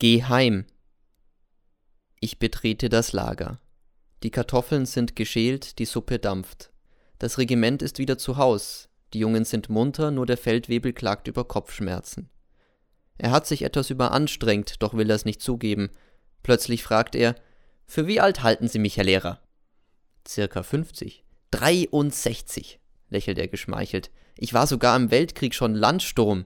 Geh heim. Ich betrete das Lager. Die Kartoffeln sind geschält, die Suppe dampft. Das Regiment ist wieder zu Haus. Die Jungen sind munter, nur der Feldwebel klagt über Kopfschmerzen. Er hat sich etwas überanstrengt, doch will er es nicht zugeben. Plötzlich fragt er: Für wie alt halten Sie mich, Herr Lehrer? Circa 50. 63, lächelt er geschmeichelt. Ich war sogar im Weltkrieg schon Landsturm.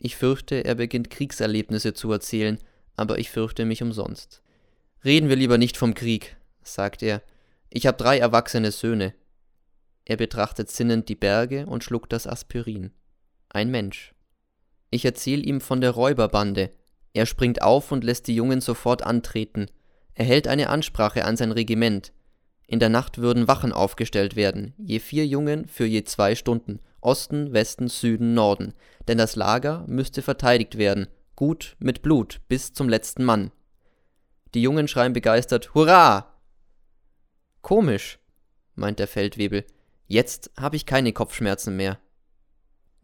Ich fürchte, er beginnt Kriegserlebnisse zu erzählen, aber ich fürchte mich umsonst. Reden wir lieber nicht vom Krieg, sagt er. Ich habe drei erwachsene Söhne. Er betrachtet sinnend die Berge und schluckt das Aspirin. Ein Mensch. Ich erzähl ihm von der Räuberbande. Er springt auf und lässt die Jungen sofort antreten. Er hält eine Ansprache an sein Regiment. In der Nacht würden Wachen aufgestellt werden, je vier Jungen für je zwei Stunden, Osten, Westen, Süden, Norden, denn das Lager müsste verteidigt werden, gut mit Blut, bis zum letzten Mann. Die Jungen schreien begeistert Hurra! Komisch, meint der Feldwebel, jetzt habe ich keine Kopfschmerzen mehr.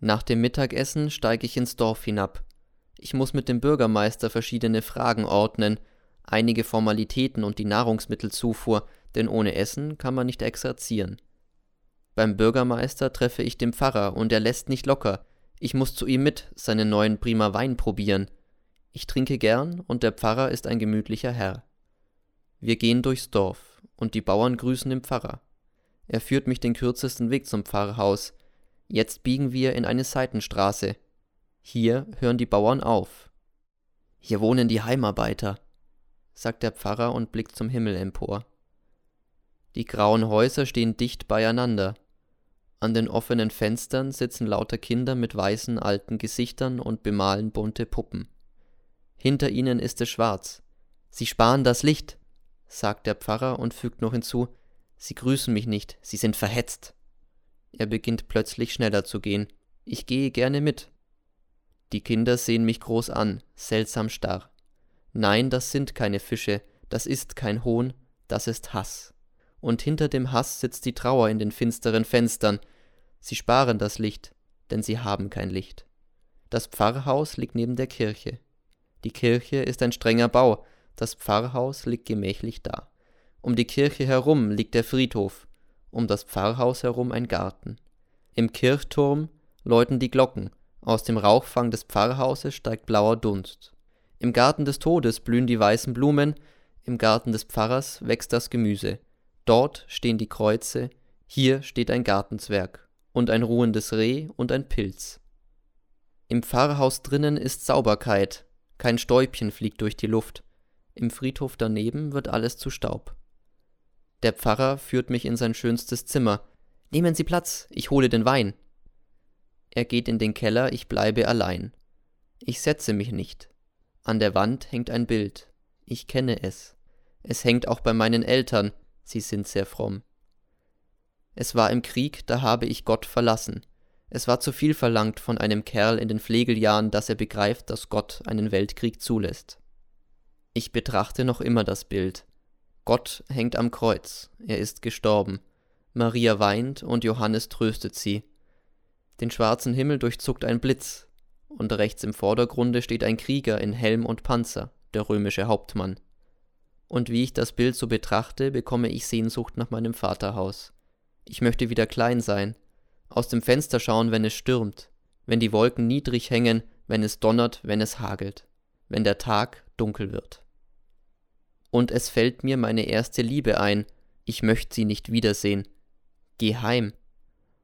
Nach dem Mittagessen steige ich ins Dorf hinab. Ich muss mit dem Bürgermeister verschiedene Fragen ordnen, einige Formalitäten und die Nahrungsmittelzufuhr, denn ohne Essen kann man nicht exerzieren. Beim Bürgermeister treffe ich den Pfarrer und er lässt nicht locker. Ich muss zu ihm mit, seinen neuen prima Wein probieren. Ich trinke gern und der Pfarrer ist ein gemütlicher Herr. Wir gehen durchs Dorf und die Bauern grüßen den Pfarrer. Er führt mich den kürzesten Weg zum Pfarrhaus. Jetzt biegen wir in eine Seitenstraße. Hier hören die Bauern auf. Hier wohnen die Heimarbeiter, sagt der Pfarrer und blickt zum Himmel empor. Die grauen Häuser stehen dicht beieinander. An den offenen Fenstern sitzen lauter Kinder mit weißen alten Gesichtern und bemalen bunte Puppen. Hinter ihnen ist es schwarz. Sie sparen das Licht, sagt der Pfarrer und fügt noch hinzu, Sie grüßen mich nicht, Sie sind verhetzt. Er beginnt plötzlich schneller zu gehen. Ich gehe gerne mit. Die Kinder sehen mich groß an, seltsam starr. Nein, das sind keine Fische, das ist kein Hohn, das ist Hass und hinter dem Hass sitzt die Trauer in den finsteren Fenstern. Sie sparen das Licht, denn sie haben kein Licht. Das Pfarrhaus liegt neben der Kirche. Die Kirche ist ein strenger Bau, das Pfarrhaus liegt gemächlich da. Um die Kirche herum liegt der Friedhof, um das Pfarrhaus herum ein Garten. Im Kirchturm läuten die Glocken, aus dem Rauchfang des Pfarrhauses steigt blauer Dunst. Im Garten des Todes blühen die weißen Blumen, im Garten des Pfarrers wächst das Gemüse. Dort stehen die Kreuze, hier steht ein Gartenzwerg und ein ruhendes Reh und ein Pilz. Im Pfarrhaus drinnen ist Sauberkeit, kein Stäubchen fliegt durch die Luft, im Friedhof daneben wird alles zu Staub. Der Pfarrer führt mich in sein schönstes Zimmer. Nehmen Sie Platz, ich hole den Wein. Er geht in den Keller, ich bleibe allein. Ich setze mich nicht. An der Wand hängt ein Bild. Ich kenne es. Es hängt auch bei meinen Eltern, sie sind sehr fromm. Es war im Krieg, da habe ich Gott verlassen. Es war zu viel verlangt von einem Kerl in den Pflegeljahren, dass er begreift, dass Gott einen Weltkrieg zulässt. Ich betrachte noch immer das Bild. Gott hängt am Kreuz, er ist gestorben. Maria weint und Johannes tröstet sie. Den schwarzen Himmel durchzuckt ein Blitz, und rechts im Vordergrunde steht ein Krieger in Helm und Panzer, der römische Hauptmann und wie ich das Bild so betrachte, bekomme ich Sehnsucht nach meinem Vaterhaus. Ich möchte wieder klein sein, aus dem Fenster schauen, wenn es stürmt, wenn die Wolken niedrig hängen, wenn es donnert, wenn es hagelt, wenn der Tag dunkel wird. Und es fällt mir meine erste Liebe ein, ich möchte sie nicht wiedersehen. Geh heim.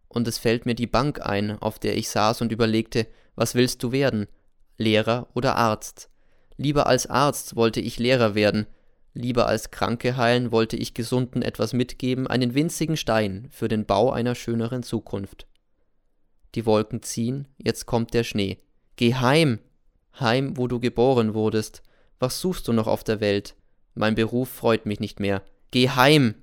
Und es fällt mir die Bank ein, auf der ich saß und überlegte, was willst du werden? Lehrer oder Arzt? Lieber als Arzt wollte ich Lehrer werden, Lieber als Kranke heilen wollte ich Gesunden etwas mitgeben, einen winzigen Stein für den Bau einer schöneren Zukunft. Die Wolken ziehen, jetzt kommt der Schnee. Geh heim! Heim, wo du geboren wurdest. Was suchst du noch auf der Welt? Mein Beruf freut mich nicht mehr. Geh heim!